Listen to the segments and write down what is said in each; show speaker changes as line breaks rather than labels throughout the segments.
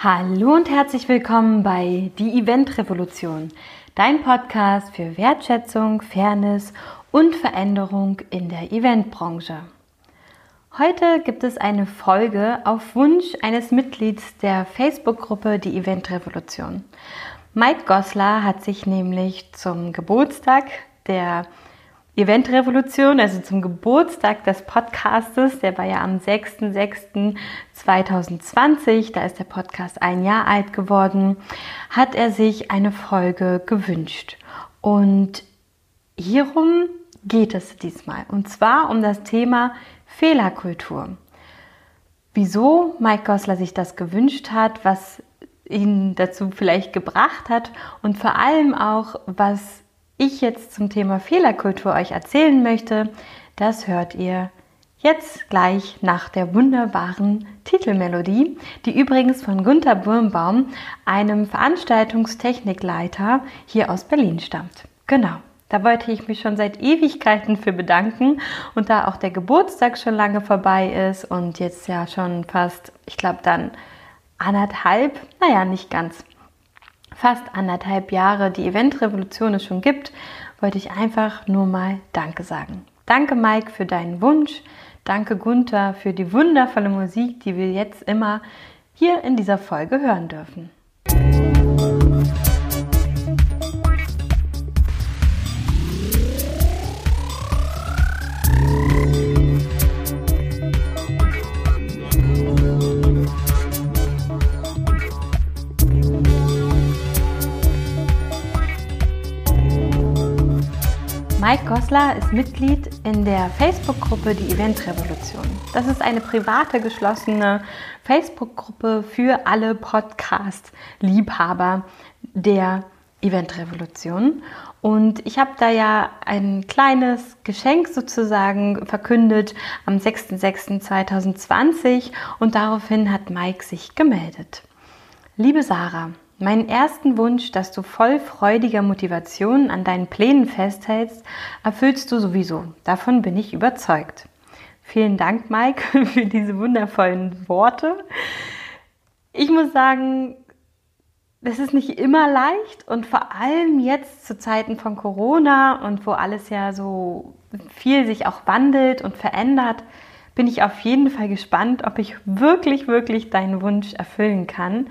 Hallo und herzlich willkommen bei Die Event Revolution, dein Podcast für Wertschätzung, Fairness und Veränderung in der Eventbranche. Heute gibt es eine Folge auf Wunsch eines Mitglieds der Facebook-Gruppe Die Event Revolution. Mike Goslar hat sich nämlich zum Geburtstag der Eventrevolution, also zum Geburtstag des Podcastes, der war ja am 6.6.2020, da ist der Podcast ein Jahr alt geworden, hat er sich eine Folge gewünscht. Und hierum geht es diesmal. Und zwar um das Thema Fehlerkultur. Wieso Mike Gosler sich das gewünscht hat, was ihn dazu vielleicht gebracht hat und vor allem auch, was ich jetzt zum Thema Fehlerkultur euch erzählen möchte, das hört ihr jetzt gleich nach der wunderbaren Titelmelodie, die übrigens von Gunther Birnbaum, einem Veranstaltungstechnikleiter hier aus Berlin stammt. Genau. Da wollte ich mich schon seit Ewigkeiten für bedanken und da auch der Geburtstag schon lange vorbei ist und jetzt ja schon fast, ich glaube dann anderthalb, naja, nicht ganz, fast anderthalb Jahre die Eventrevolution es schon gibt, wollte ich einfach nur mal Danke sagen. Danke Mike für deinen Wunsch. Danke Gunther für die wundervolle Musik, die wir jetzt immer hier in dieser Folge hören dürfen. Goslar ist Mitglied in der Facebook-Gruppe Die Eventrevolution. Das ist eine private, geschlossene Facebook-Gruppe für alle Podcast-Liebhaber der Eventrevolution. Und ich habe da ja ein kleines Geschenk sozusagen verkündet am 6.6.2020 und daraufhin hat Mike sich gemeldet. Liebe Sarah, Meinen ersten Wunsch, dass du voll freudiger Motivation an deinen Plänen festhältst, erfüllst du sowieso. Davon bin ich überzeugt. Vielen Dank, Mike, für diese wundervollen Worte. Ich muss sagen, es ist nicht immer leicht und vor allem jetzt zu Zeiten von Corona und wo alles ja so viel sich auch wandelt und verändert, bin ich auf jeden Fall gespannt, ob ich wirklich, wirklich deinen Wunsch erfüllen kann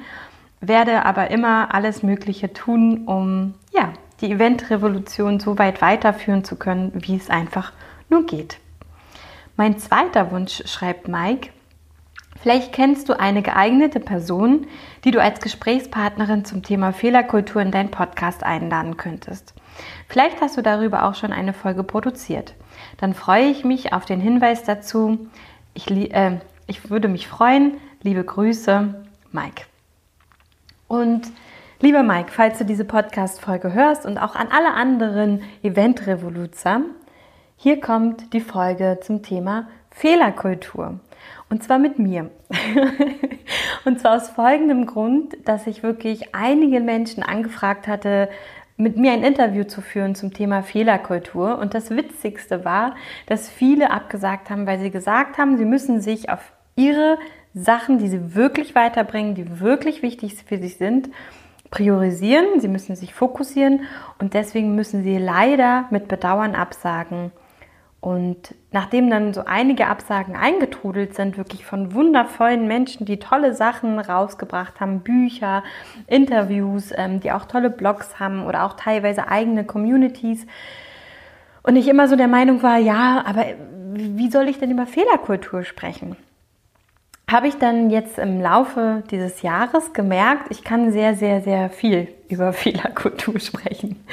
werde aber immer alles Mögliche tun, um ja, die Eventrevolution so weit weiterführen zu können, wie es einfach nur geht. Mein zweiter Wunsch, schreibt Mike, vielleicht kennst du eine geeignete Person, die du als Gesprächspartnerin zum Thema Fehlerkultur in deinen Podcast einladen könntest. Vielleicht hast du darüber auch schon eine Folge produziert. Dann freue ich mich auf den Hinweis dazu. Ich, äh, ich würde mich freuen. Liebe Grüße, Mike. Und lieber Mike, falls du diese Podcast-Folge hörst und auch an alle anderen Event-Revoluzer, hier kommt die Folge zum Thema Fehlerkultur. Und zwar mit mir. und zwar aus folgendem Grund, dass ich wirklich einige Menschen angefragt hatte, mit mir ein Interview zu führen zum Thema Fehlerkultur. Und das Witzigste war, dass viele abgesagt haben, weil sie gesagt haben, sie müssen sich auf ihre Sachen, die sie wirklich weiterbringen, die wirklich wichtig für sich sind, priorisieren. Sie müssen sich fokussieren und deswegen müssen sie leider mit Bedauern absagen. Und nachdem dann so einige Absagen eingetrudelt sind, wirklich von wundervollen Menschen, die tolle Sachen rausgebracht haben, Bücher, Interviews, ähm, die auch tolle Blogs haben oder auch teilweise eigene Communities. Und ich immer so der Meinung war, ja, aber wie soll ich denn über Fehlerkultur sprechen? Habe ich dann jetzt im Laufe dieses Jahres gemerkt, ich kann sehr, sehr, sehr viel über Fehlerkultur sprechen.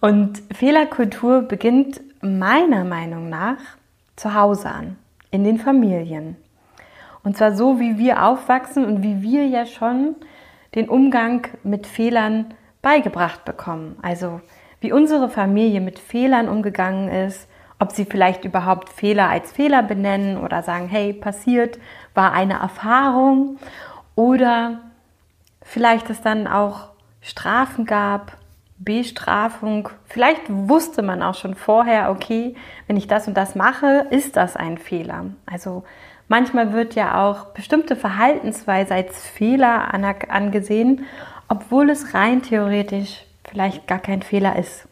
Und Fehlerkultur beginnt meiner Meinung nach zu Hause an, in den Familien. Und zwar so, wie wir aufwachsen und wie wir ja schon den Umgang mit Fehlern beigebracht bekommen. Also wie unsere Familie mit Fehlern umgegangen ist, ob sie vielleicht überhaupt Fehler als Fehler benennen oder sagen, hey, passiert, war eine Erfahrung oder vielleicht es dann auch Strafen gab, Bestrafung. Vielleicht wusste man auch schon vorher, okay, wenn ich das und das mache, ist das ein Fehler. Also Manchmal wird ja auch bestimmte Verhaltensweise als Fehler angesehen, obwohl es rein theoretisch vielleicht gar kein Fehler ist.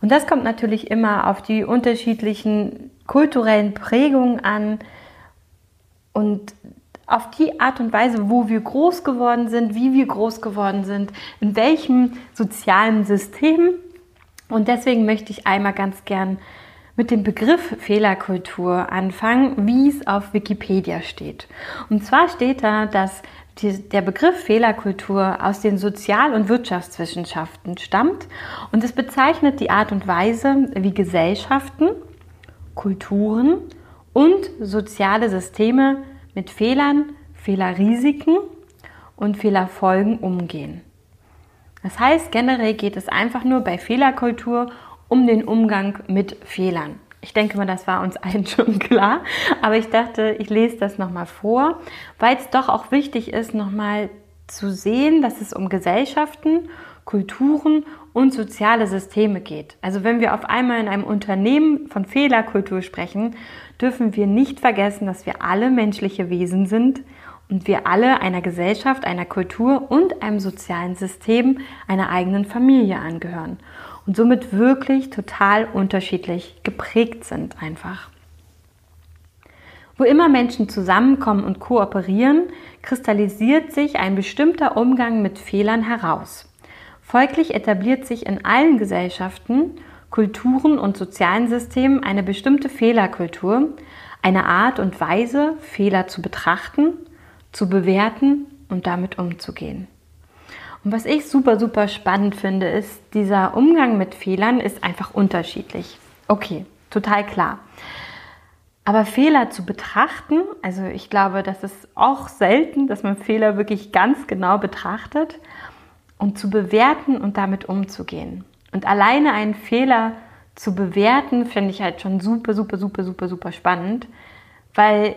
Und das kommt natürlich immer auf die unterschiedlichen kulturellen Prägungen an und auf die Art und Weise, wo wir groß geworden sind, wie wir groß geworden sind, in welchem sozialen System. Und deswegen möchte ich einmal ganz gern mit dem Begriff Fehlerkultur anfangen, wie es auf Wikipedia steht. Und zwar steht da, dass die, der Begriff Fehlerkultur aus den Sozial- und Wirtschaftswissenschaften stammt und es bezeichnet die Art und Weise, wie Gesellschaften, Kulturen und soziale Systeme mit Fehlern, Fehlerrisiken und Fehlerfolgen umgehen. Das heißt, generell geht es einfach nur bei Fehlerkultur um den Umgang mit Fehlern. Ich denke mal, das war uns allen schon klar, aber ich dachte, ich lese das nochmal vor, weil es doch auch wichtig ist, nochmal zu sehen, dass es um Gesellschaften, Kulturen und soziale Systeme geht. Also wenn wir auf einmal in einem Unternehmen von Fehlerkultur sprechen, dürfen wir nicht vergessen, dass wir alle menschliche Wesen sind und wir alle einer Gesellschaft, einer Kultur und einem sozialen System, einer eigenen Familie angehören und somit wirklich total unterschiedlich geprägt sind einfach. Wo immer Menschen zusammenkommen und kooperieren, kristallisiert sich ein bestimmter Umgang mit Fehlern heraus. Folglich etabliert sich in allen Gesellschaften, Kulturen und sozialen Systemen eine bestimmte Fehlerkultur, eine Art und Weise, Fehler zu betrachten, zu bewerten und damit umzugehen. Und was ich super, super spannend finde, ist, dieser Umgang mit Fehlern ist einfach unterschiedlich. Okay, total klar. Aber Fehler zu betrachten, also ich glaube, das ist auch selten, dass man Fehler wirklich ganz genau betrachtet und zu bewerten und damit umzugehen. Und alleine einen Fehler zu bewerten, finde ich halt schon super, super, super, super, super spannend, weil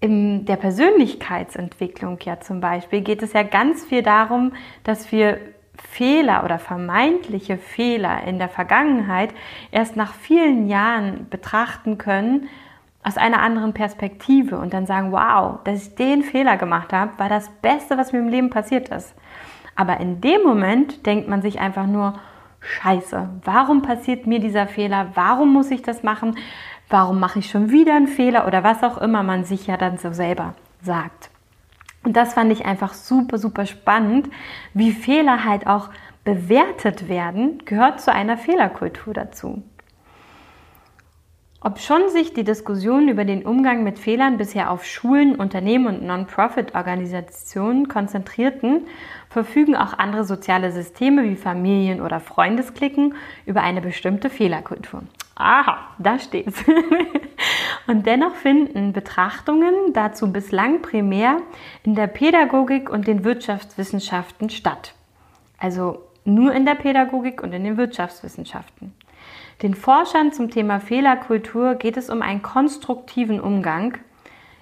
in der Persönlichkeitsentwicklung ja zum Beispiel geht es ja ganz viel darum, dass wir Fehler oder vermeintliche Fehler in der Vergangenheit erst nach vielen Jahren betrachten können aus einer anderen Perspektive und dann sagen, wow, dass ich den Fehler gemacht habe, war das Beste, was mir im Leben passiert ist. Aber in dem Moment denkt man sich einfach nur, scheiße, warum passiert mir dieser Fehler? Warum muss ich das machen? warum mache ich schon wieder einen Fehler oder was auch immer man sich ja dann so selber sagt. Und das fand ich einfach super, super spannend, wie Fehler halt auch bewertet werden, gehört zu einer Fehlerkultur dazu. Ob schon sich die Diskussionen über den Umgang mit Fehlern bisher auf Schulen, Unternehmen und Non-Profit-Organisationen konzentrierten, verfügen auch andere soziale Systeme wie Familien oder Freundesklicken über eine bestimmte Fehlerkultur. Aha, da steht's. und dennoch finden Betrachtungen dazu bislang primär in der Pädagogik und den Wirtschaftswissenschaften statt. Also nur in der Pädagogik und in den Wirtschaftswissenschaften. Den Forschern zum Thema Fehlerkultur geht es um einen konstruktiven Umgang,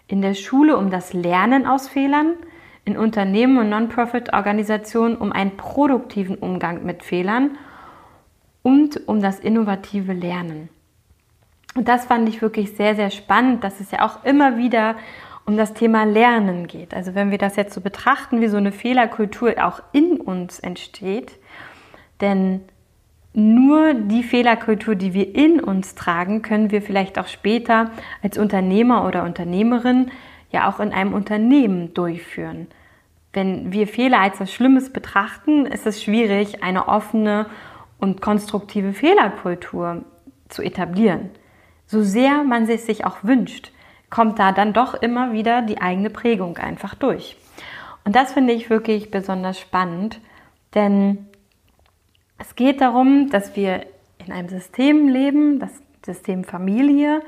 in der Schule um das Lernen aus Fehlern, in Unternehmen und Non-Profit-Organisationen um einen produktiven Umgang mit Fehlern und um das innovative Lernen. Und das fand ich wirklich sehr, sehr spannend, dass es ja auch immer wieder um das Thema Lernen geht. Also wenn wir das jetzt so betrachten, wie so eine Fehlerkultur auch in uns entsteht, denn nur die Fehlerkultur, die wir in uns tragen, können wir vielleicht auch später als Unternehmer oder Unternehmerin ja auch in einem Unternehmen durchführen. Wenn wir Fehler als was Schlimmes betrachten, ist es schwierig, eine offene und konstruktive Fehlerkultur zu etablieren. So sehr man es sich auch wünscht, kommt da dann doch immer wieder die eigene Prägung einfach durch. Und das finde ich wirklich besonders spannend, denn es geht darum, dass wir in einem System leben, das System Familie,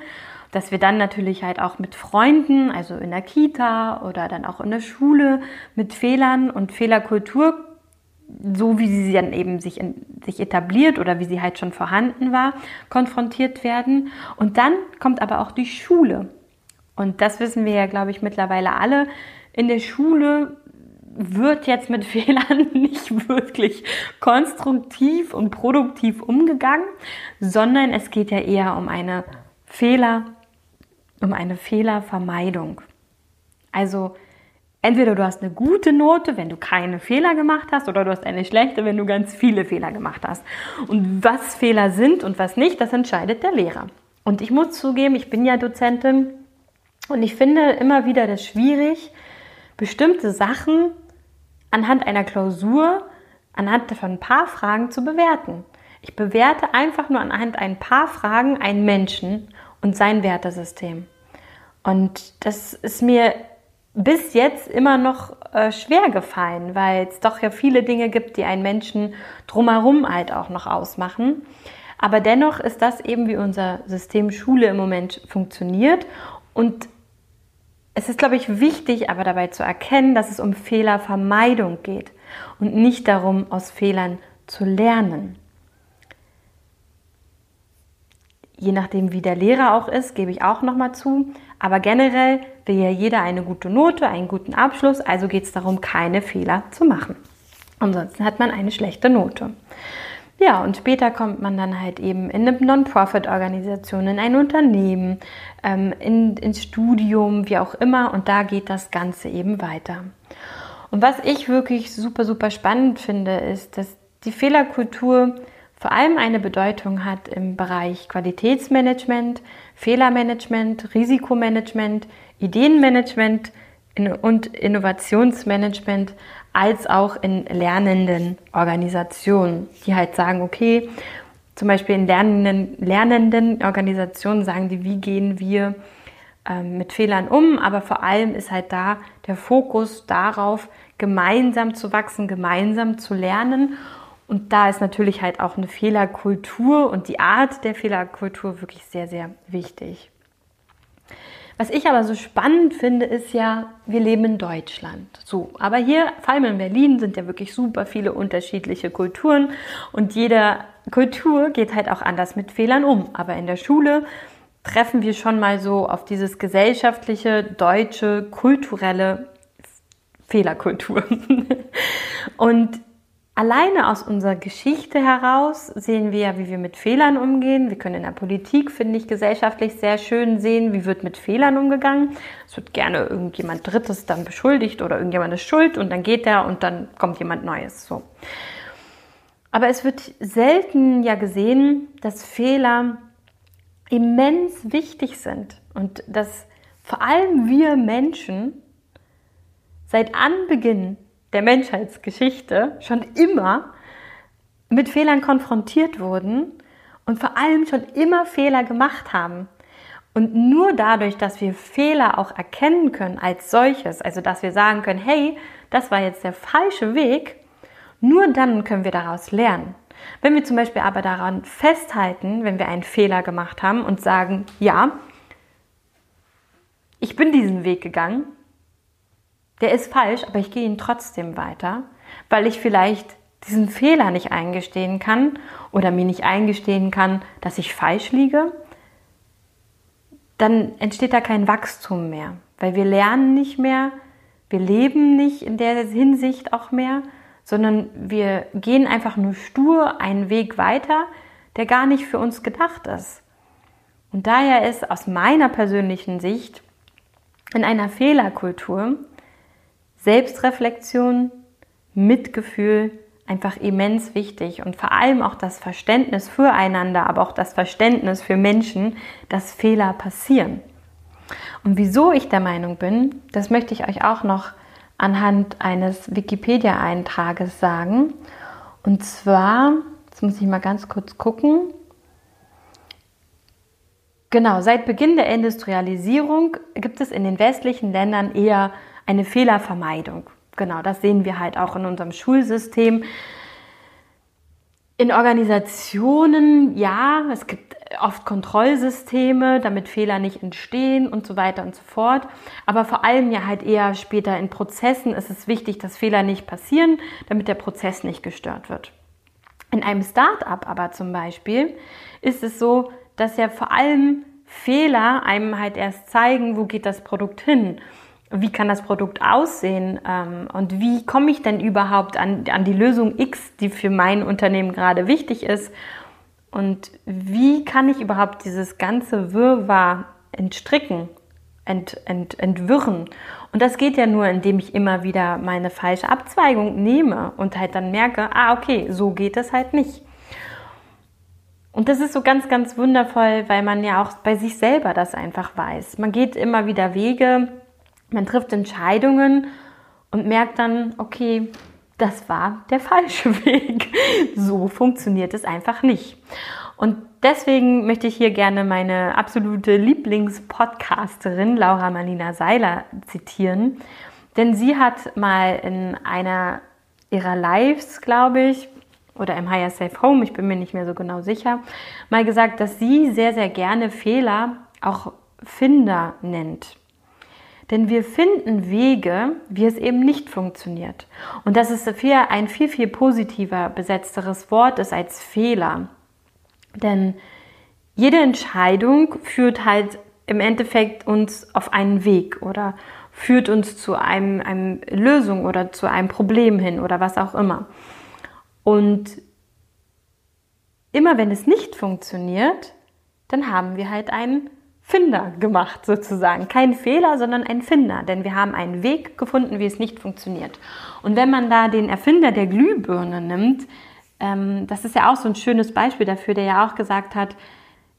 dass wir dann natürlich halt auch mit Freunden, also in der Kita oder dann auch in der Schule mit Fehlern und Fehlerkultur so wie sie dann eben sich, in, sich etabliert oder wie sie halt schon vorhanden war, konfrontiert werden. Und dann kommt aber auch die Schule. Und das wissen wir ja, glaube ich, mittlerweile alle. In der Schule wird jetzt mit Fehlern nicht wirklich konstruktiv und produktiv umgegangen, sondern es geht ja eher um eine Fehler um eine Fehlervermeidung. Also entweder du hast eine gute Note, wenn du keine Fehler gemacht hast, oder du hast eine schlechte, wenn du ganz viele Fehler gemacht hast. Und was Fehler sind und was nicht, das entscheidet der Lehrer. Und ich muss zugeben, ich bin ja Dozentin und ich finde immer wieder das schwierig, bestimmte Sachen anhand einer Klausur, anhand von ein paar Fragen zu bewerten. Ich bewerte einfach nur anhand ein paar Fragen einen Menschen und sein Wertesystem. Und das ist mir bis jetzt immer noch äh, schwer gefallen, weil es doch ja viele Dinge gibt, die einen Menschen drumherum halt auch noch ausmachen. Aber dennoch ist das eben, wie unser System Schule im Moment funktioniert. Und es ist, glaube ich, wichtig, aber dabei zu erkennen, dass es um Fehlervermeidung geht und nicht darum, aus Fehlern zu lernen. Je nachdem, wie der Lehrer auch ist, gebe ich auch nochmal zu. Aber generell will ja jeder eine gute Note, einen guten Abschluss, also geht es darum, keine Fehler zu machen. Ansonsten hat man eine schlechte Note. Ja, und später kommt man dann halt eben in eine Non-Profit-Organisation, in ein Unternehmen, ähm, in, ins Studium, wie auch immer. Und da geht das Ganze eben weiter. Und was ich wirklich super, super spannend finde, ist, dass die Fehlerkultur vor allem eine Bedeutung hat im Bereich Qualitätsmanagement, Fehlermanagement, Risikomanagement, Ideenmanagement und Innovationsmanagement, als auch in lernenden Organisationen, die halt sagen, okay, zum Beispiel in lernenden, lernenden Organisationen sagen die, wie gehen wir ähm, mit Fehlern um, aber vor allem ist halt da der Fokus darauf, gemeinsam zu wachsen, gemeinsam zu lernen. Und da ist natürlich halt auch eine Fehlerkultur und die Art der Fehlerkultur wirklich sehr, sehr wichtig. Was ich aber so spannend finde, ist ja, wir leben in Deutschland. So, aber hier, vor allem in Berlin, sind ja wirklich super viele unterschiedliche Kulturen und jede Kultur geht halt auch anders mit Fehlern um. Aber in der Schule treffen wir schon mal so auf dieses gesellschaftliche, deutsche, kulturelle Fehlerkultur. und Alleine aus unserer Geschichte heraus sehen wir ja, wie wir mit Fehlern umgehen. Wir können in der Politik, finde ich, gesellschaftlich sehr schön sehen, wie wird mit Fehlern umgegangen. Es wird gerne irgendjemand Drittes dann beschuldigt oder irgendjemand ist schuld und dann geht er und dann kommt jemand Neues. So. Aber es wird selten ja gesehen, dass Fehler immens wichtig sind und dass vor allem wir Menschen seit Anbeginn der Menschheitsgeschichte schon immer mit Fehlern konfrontiert wurden und vor allem schon immer Fehler gemacht haben. Und nur dadurch, dass wir Fehler auch erkennen können als solches, also dass wir sagen können, hey, das war jetzt der falsche Weg, nur dann können wir daraus lernen. Wenn wir zum Beispiel aber daran festhalten, wenn wir einen Fehler gemacht haben und sagen, ja, ich bin diesen Weg gegangen, der ist falsch, aber ich gehe ihn trotzdem weiter, weil ich vielleicht diesen Fehler nicht eingestehen kann oder mir nicht eingestehen kann, dass ich falsch liege, dann entsteht da kein Wachstum mehr, weil wir lernen nicht mehr, wir leben nicht in der Hinsicht auch mehr, sondern wir gehen einfach nur stur einen Weg weiter, der gar nicht für uns gedacht ist. Und daher ist aus meiner persönlichen Sicht in einer Fehlerkultur Selbstreflexion, Mitgefühl einfach immens wichtig und vor allem auch das Verständnis füreinander, aber auch das Verständnis für Menschen, dass Fehler passieren. Und wieso ich der Meinung bin, das möchte ich euch auch noch anhand eines Wikipedia-Eintrages sagen. Und zwar, jetzt muss ich mal ganz kurz gucken. Genau, seit Beginn der Industrialisierung gibt es in den westlichen Ländern eher eine Fehlervermeidung. Genau, das sehen wir halt auch in unserem Schulsystem. In Organisationen, ja, es gibt oft Kontrollsysteme, damit Fehler nicht entstehen und so weiter und so fort. Aber vor allem ja halt eher später in Prozessen ist es wichtig, dass Fehler nicht passieren, damit der Prozess nicht gestört wird. In einem Start-up aber zum Beispiel ist es so, dass ja vor allem Fehler einem halt erst zeigen, wo geht das Produkt hin wie kann das Produkt aussehen ähm, und wie komme ich denn überhaupt an, an die Lösung X, die für mein Unternehmen gerade wichtig ist und wie kann ich überhaupt dieses ganze Wirrwarr entstricken, ent, ent, entwirren. Und das geht ja nur, indem ich immer wieder meine falsche Abzweigung nehme und halt dann merke, ah, okay, so geht es halt nicht. Und das ist so ganz, ganz wundervoll, weil man ja auch bei sich selber das einfach weiß. Man geht immer wieder Wege, man trifft Entscheidungen und merkt dann, okay, das war der falsche Weg. So funktioniert es einfach nicht. Und deswegen möchte ich hier gerne meine absolute Lieblingspodcasterin Laura Marlina Seiler zitieren. Denn sie hat mal in einer ihrer Lives, glaube ich, oder im Higher Safe Home, ich bin mir nicht mehr so genau sicher, mal gesagt, dass sie sehr, sehr gerne Fehler auch Finder nennt. Denn wir finden Wege, wie es eben nicht funktioniert. Und dass es dafür ein viel, viel positiver besetzteres Wort ist als Fehler. Denn jede Entscheidung führt halt im Endeffekt uns auf einen Weg oder führt uns zu einem, einem Lösung oder zu einem Problem hin oder was auch immer. Und immer wenn es nicht funktioniert, dann haben wir halt einen Finder gemacht sozusagen. Kein Fehler, sondern ein Finder, denn wir haben einen Weg gefunden, wie es nicht funktioniert. Und wenn man da den Erfinder der Glühbirne nimmt, ähm, das ist ja auch so ein schönes Beispiel dafür, der ja auch gesagt hat,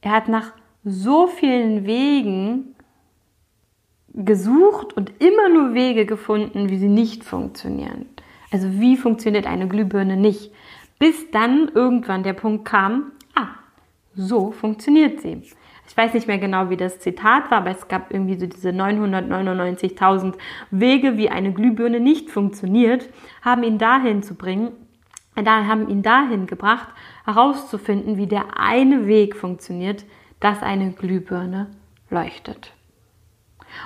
er hat nach so vielen Wegen gesucht und immer nur Wege gefunden, wie sie nicht funktionieren. Also wie funktioniert eine Glühbirne nicht? Bis dann irgendwann der Punkt kam, ah, so funktioniert sie. Ich weiß nicht mehr genau, wie das Zitat war, aber es gab irgendwie so diese 999.000 Wege, wie eine Glühbirne nicht funktioniert, haben ihn dahin zu bringen, da haben ihn dahin gebracht, herauszufinden, wie der eine Weg funktioniert, dass eine Glühbirne leuchtet.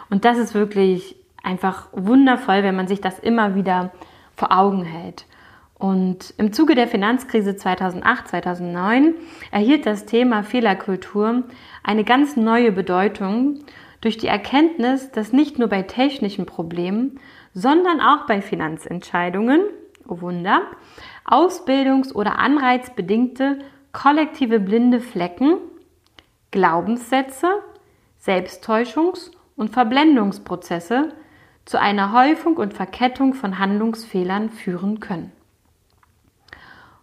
Und das ist wirklich einfach wundervoll, wenn man sich das immer wieder vor Augen hält. Und im Zuge der Finanzkrise 2008, 2009 erhielt das Thema Fehlerkultur eine ganz neue Bedeutung durch die Erkenntnis, dass nicht nur bei technischen Problemen, sondern auch bei Finanzentscheidungen, oh Wunder, ausbildungs- oder anreizbedingte kollektive blinde Flecken, Glaubenssätze, Selbsttäuschungs- und Verblendungsprozesse zu einer Häufung und Verkettung von Handlungsfehlern führen können.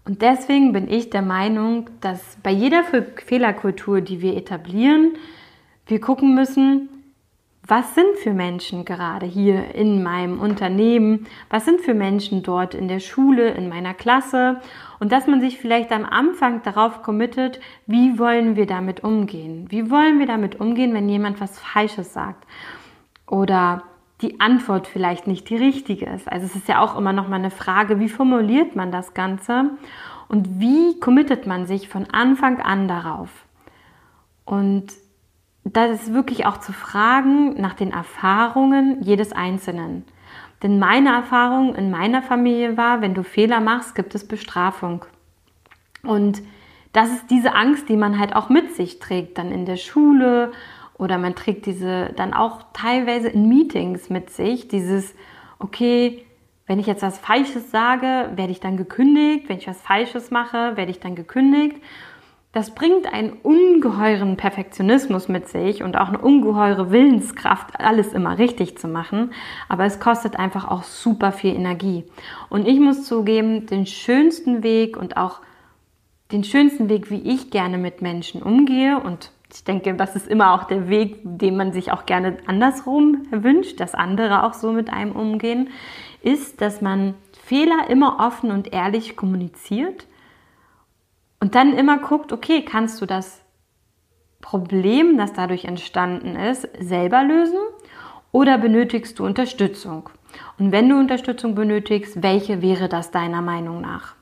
Und deswegen bin ich der Meinung, dass bei jeder Fehlerkultur, die wir etablieren, wir gucken müssen, was sind für Menschen gerade hier in meinem Unternehmen, was sind für Menschen dort in der Schule, in meiner Klasse und dass man sich vielleicht am Anfang darauf committet, wie wollen wir damit umgehen? Wie wollen wir damit umgehen, wenn jemand was Falsches sagt? Oder die Antwort vielleicht nicht die richtige ist. Also es ist ja auch immer noch mal eine Frage, wie formuliert man das Ganze und wie committet man sich von Anfang an darauf? Und das ist wirklich auch zu fragen nach den Erfahrungen jedes Einzelnen. Denn meine Erfahrung in meiner Familie war, wenn du Fehler machst, gibt es Bestrafung. Und das ist diese Angst, die man halt auch mit sich trägt, dann in der Schule oder man trägt diese dann auch teilweise in Meetings mit sich, dieses, okay, wenn ich jetzt was Falsches sage, werde ich dann gekündigt, wenn ich was Falsches mache, werde ich dann gekündigt. Das bringt einen ungeheuren Perfektionismus mit sich und auch eine ungeheure Willenskraft, alles immer richtig zu machen. Aber es kostet einfach auch super viel Energie. Und ich muss zugeben, den schönsten Weg und auch den schönsten Weg, wie ich gerne mit Menschen umgehe und ich denke, das ist immer auch der Weg, den man sich auch gerne andersrum wünscht, dass andere auch so mit einem umgehen, ist, dass man Fehler immer offen und ehrlich kommuniziert und dann immer guckt, okay, kannst du das Problem, das dadurch entstanden ist, selber lösen oder benötigst du Unterstützung? Und wenn du Unterstützung benötigst, welche wäre das deiner Meinung nach?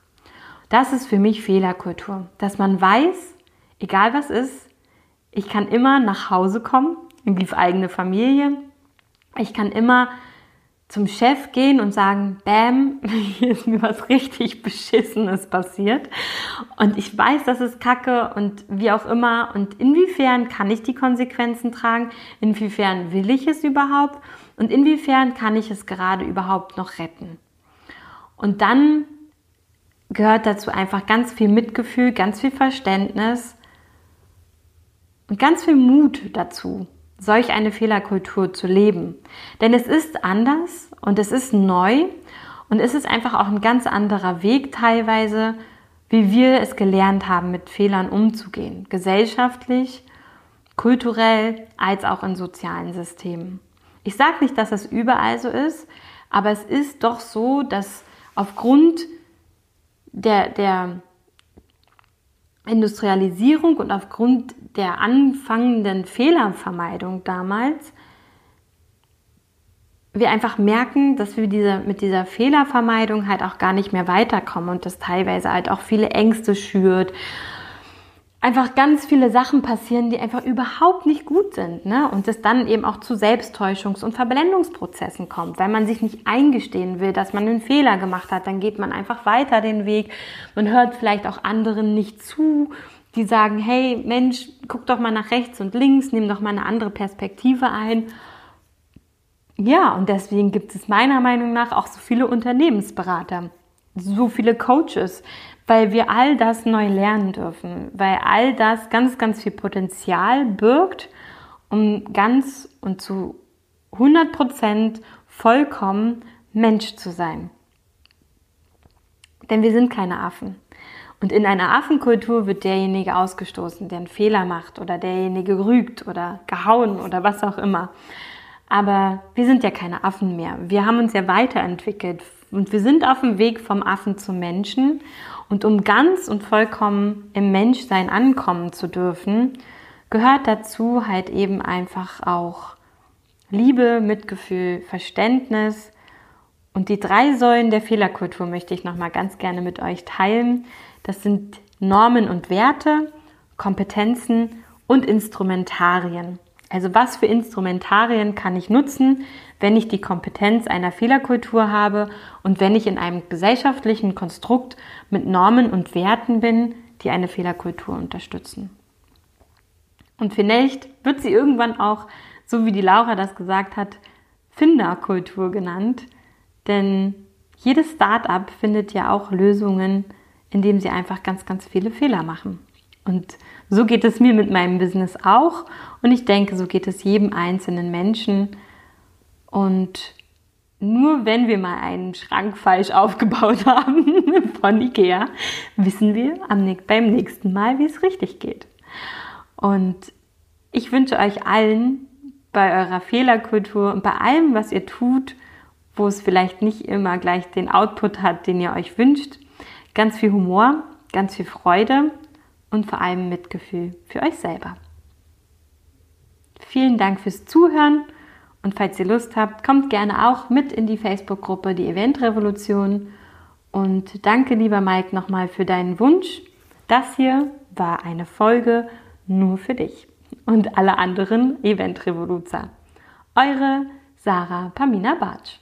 Das ist für mich Fehlerkultur, dass man weiß, egal was ist, ich kann immer nach Hause kommen, in die eigene Familie. Ich kann immer zum Chef gehen und sagen, bam, hier ist mir was richtig Beschissenes passiert. Und ich weiß, das ist Kacke und wie auch immer. Und inwiefern kann ich die Konsequenzen tragen? Inwiefern will ich es überhaupt? Und inwiefern kann ich es gerade überhaupt noch retten? Und dann gehört dazu einfach ganz viel Mitgefühl, ganz viel Verständnis und ganz viel Mut dazu. solch eine Fehlerkultur zu leben. Denn es ist anders und es ist neu und es ist einfach auch ein ganz anderer Weg teilweise, wie wir es gelernt haben, mit Fehlern umzugehen. Gesellschaftlich, kulturell, als auch in sozialen Systemen. Ich sage nicht, dass es überall so ist, aber es ist doch so, dass aufgrund der, der Industrialisierung und aufgrund der anfangenden Fehlervermeidung damals wir einfach merken, dass wir diese, mit dieser Fehlervermeidung halt auch gar nicht mehr weiterkommen und das teilweise halt auch viele Ängste schürt einfach ganz viele Sachen passieren, die einfach überhaupt nicht gut sind. Ne? Und es dann eben auch zu Selbsttäuschungs- und Verblendungsprozessen kommt, weil man sich nicht eingestehen will, dass man einen Fehler gemacht hat. Dann geht man einfach weiter den Weg. Man hört vielleicht auch anderen nicht zu, die sagen, hey Mensch, guck doch mal nach rechts und links, nimm doch mal eine andere Perspektive ein. Ja, und deswegen gibt es meiner Meinung nach auch so viele Unternehmensberater, so viele Coaches, weil wir all das neu lernen dürfen, weil all das ganz, ganz viel Potenzial birgt, um ganz und zu 100 Prozent vollkommen Mensch zu sein. Denn wir sind keine Affen. Und in einer Affenkultur wird derjenige ausgestoßen, der einen Fehler macht oder derjenige rügt oder gehauen oder was auch immer. Aber wir sind ja keine Affen mehr. Wir haben uns ja weiterentwickelt und wir sind auf dem Weg vom Affen zum Menschen. Und um ganz und vollkommen im Menschsein ankommen zu dürfen, gehört dazu halt eben einfach auch Liebe, Mitgefühl, Verständnis. Und die drei Säulen der Fehlerkultur möchte ich nochmal ganz gerne mit euch teilen. Das sind Normen und Werte, Kompetenzen und Instrumentarien. Also was für Instrumentarien kann ich nutzen, wenn ich die Kompetenz einer Fehlerkultur habe und wenn ich in einem gesellschaftlichen Konstrukt mit Normen und Werten bin, die eine Fehlerkultur unterstützen. Und vielleicht wird sie irgendwann auch, so wie die Laura das gesagt hat, Finderkultur genannt, denn jedes Start-up findet ja auch Lösungen, indem sie einfach ganz, ganz viele Fehler machen. Und so geht es mir mit meinem Business auch. Und ich denke, so geht es jedem einzelnen Menschen. Und nur wenn wir mal einen Schrank falsch aufgebaut haben von Ikea, wissen wir beim nächsten Mal, wie es richtig geht. Und ich wünsche euch allen bei eurer Fehlerkultur und bei allem, was ihr tut, wo es vielleicht nicht immer gleich den Output hat, den ihr euch wünscht, ganz viel Humor, ganz viel Freude und vor allem Mitgefühl für euch selber. Vielen Dank fürs Zuhören und falls ihr Lust habt, kommt gerne auch mit in die Facebook-Gruppe Die Eventrevolution. Und danke, lieber Mike, nochmal für deinen Wunsch. Das hier war eine Folge nur für dich und alle anderen Eventrevoluzer. Eure Sarah Pamina Bartsch.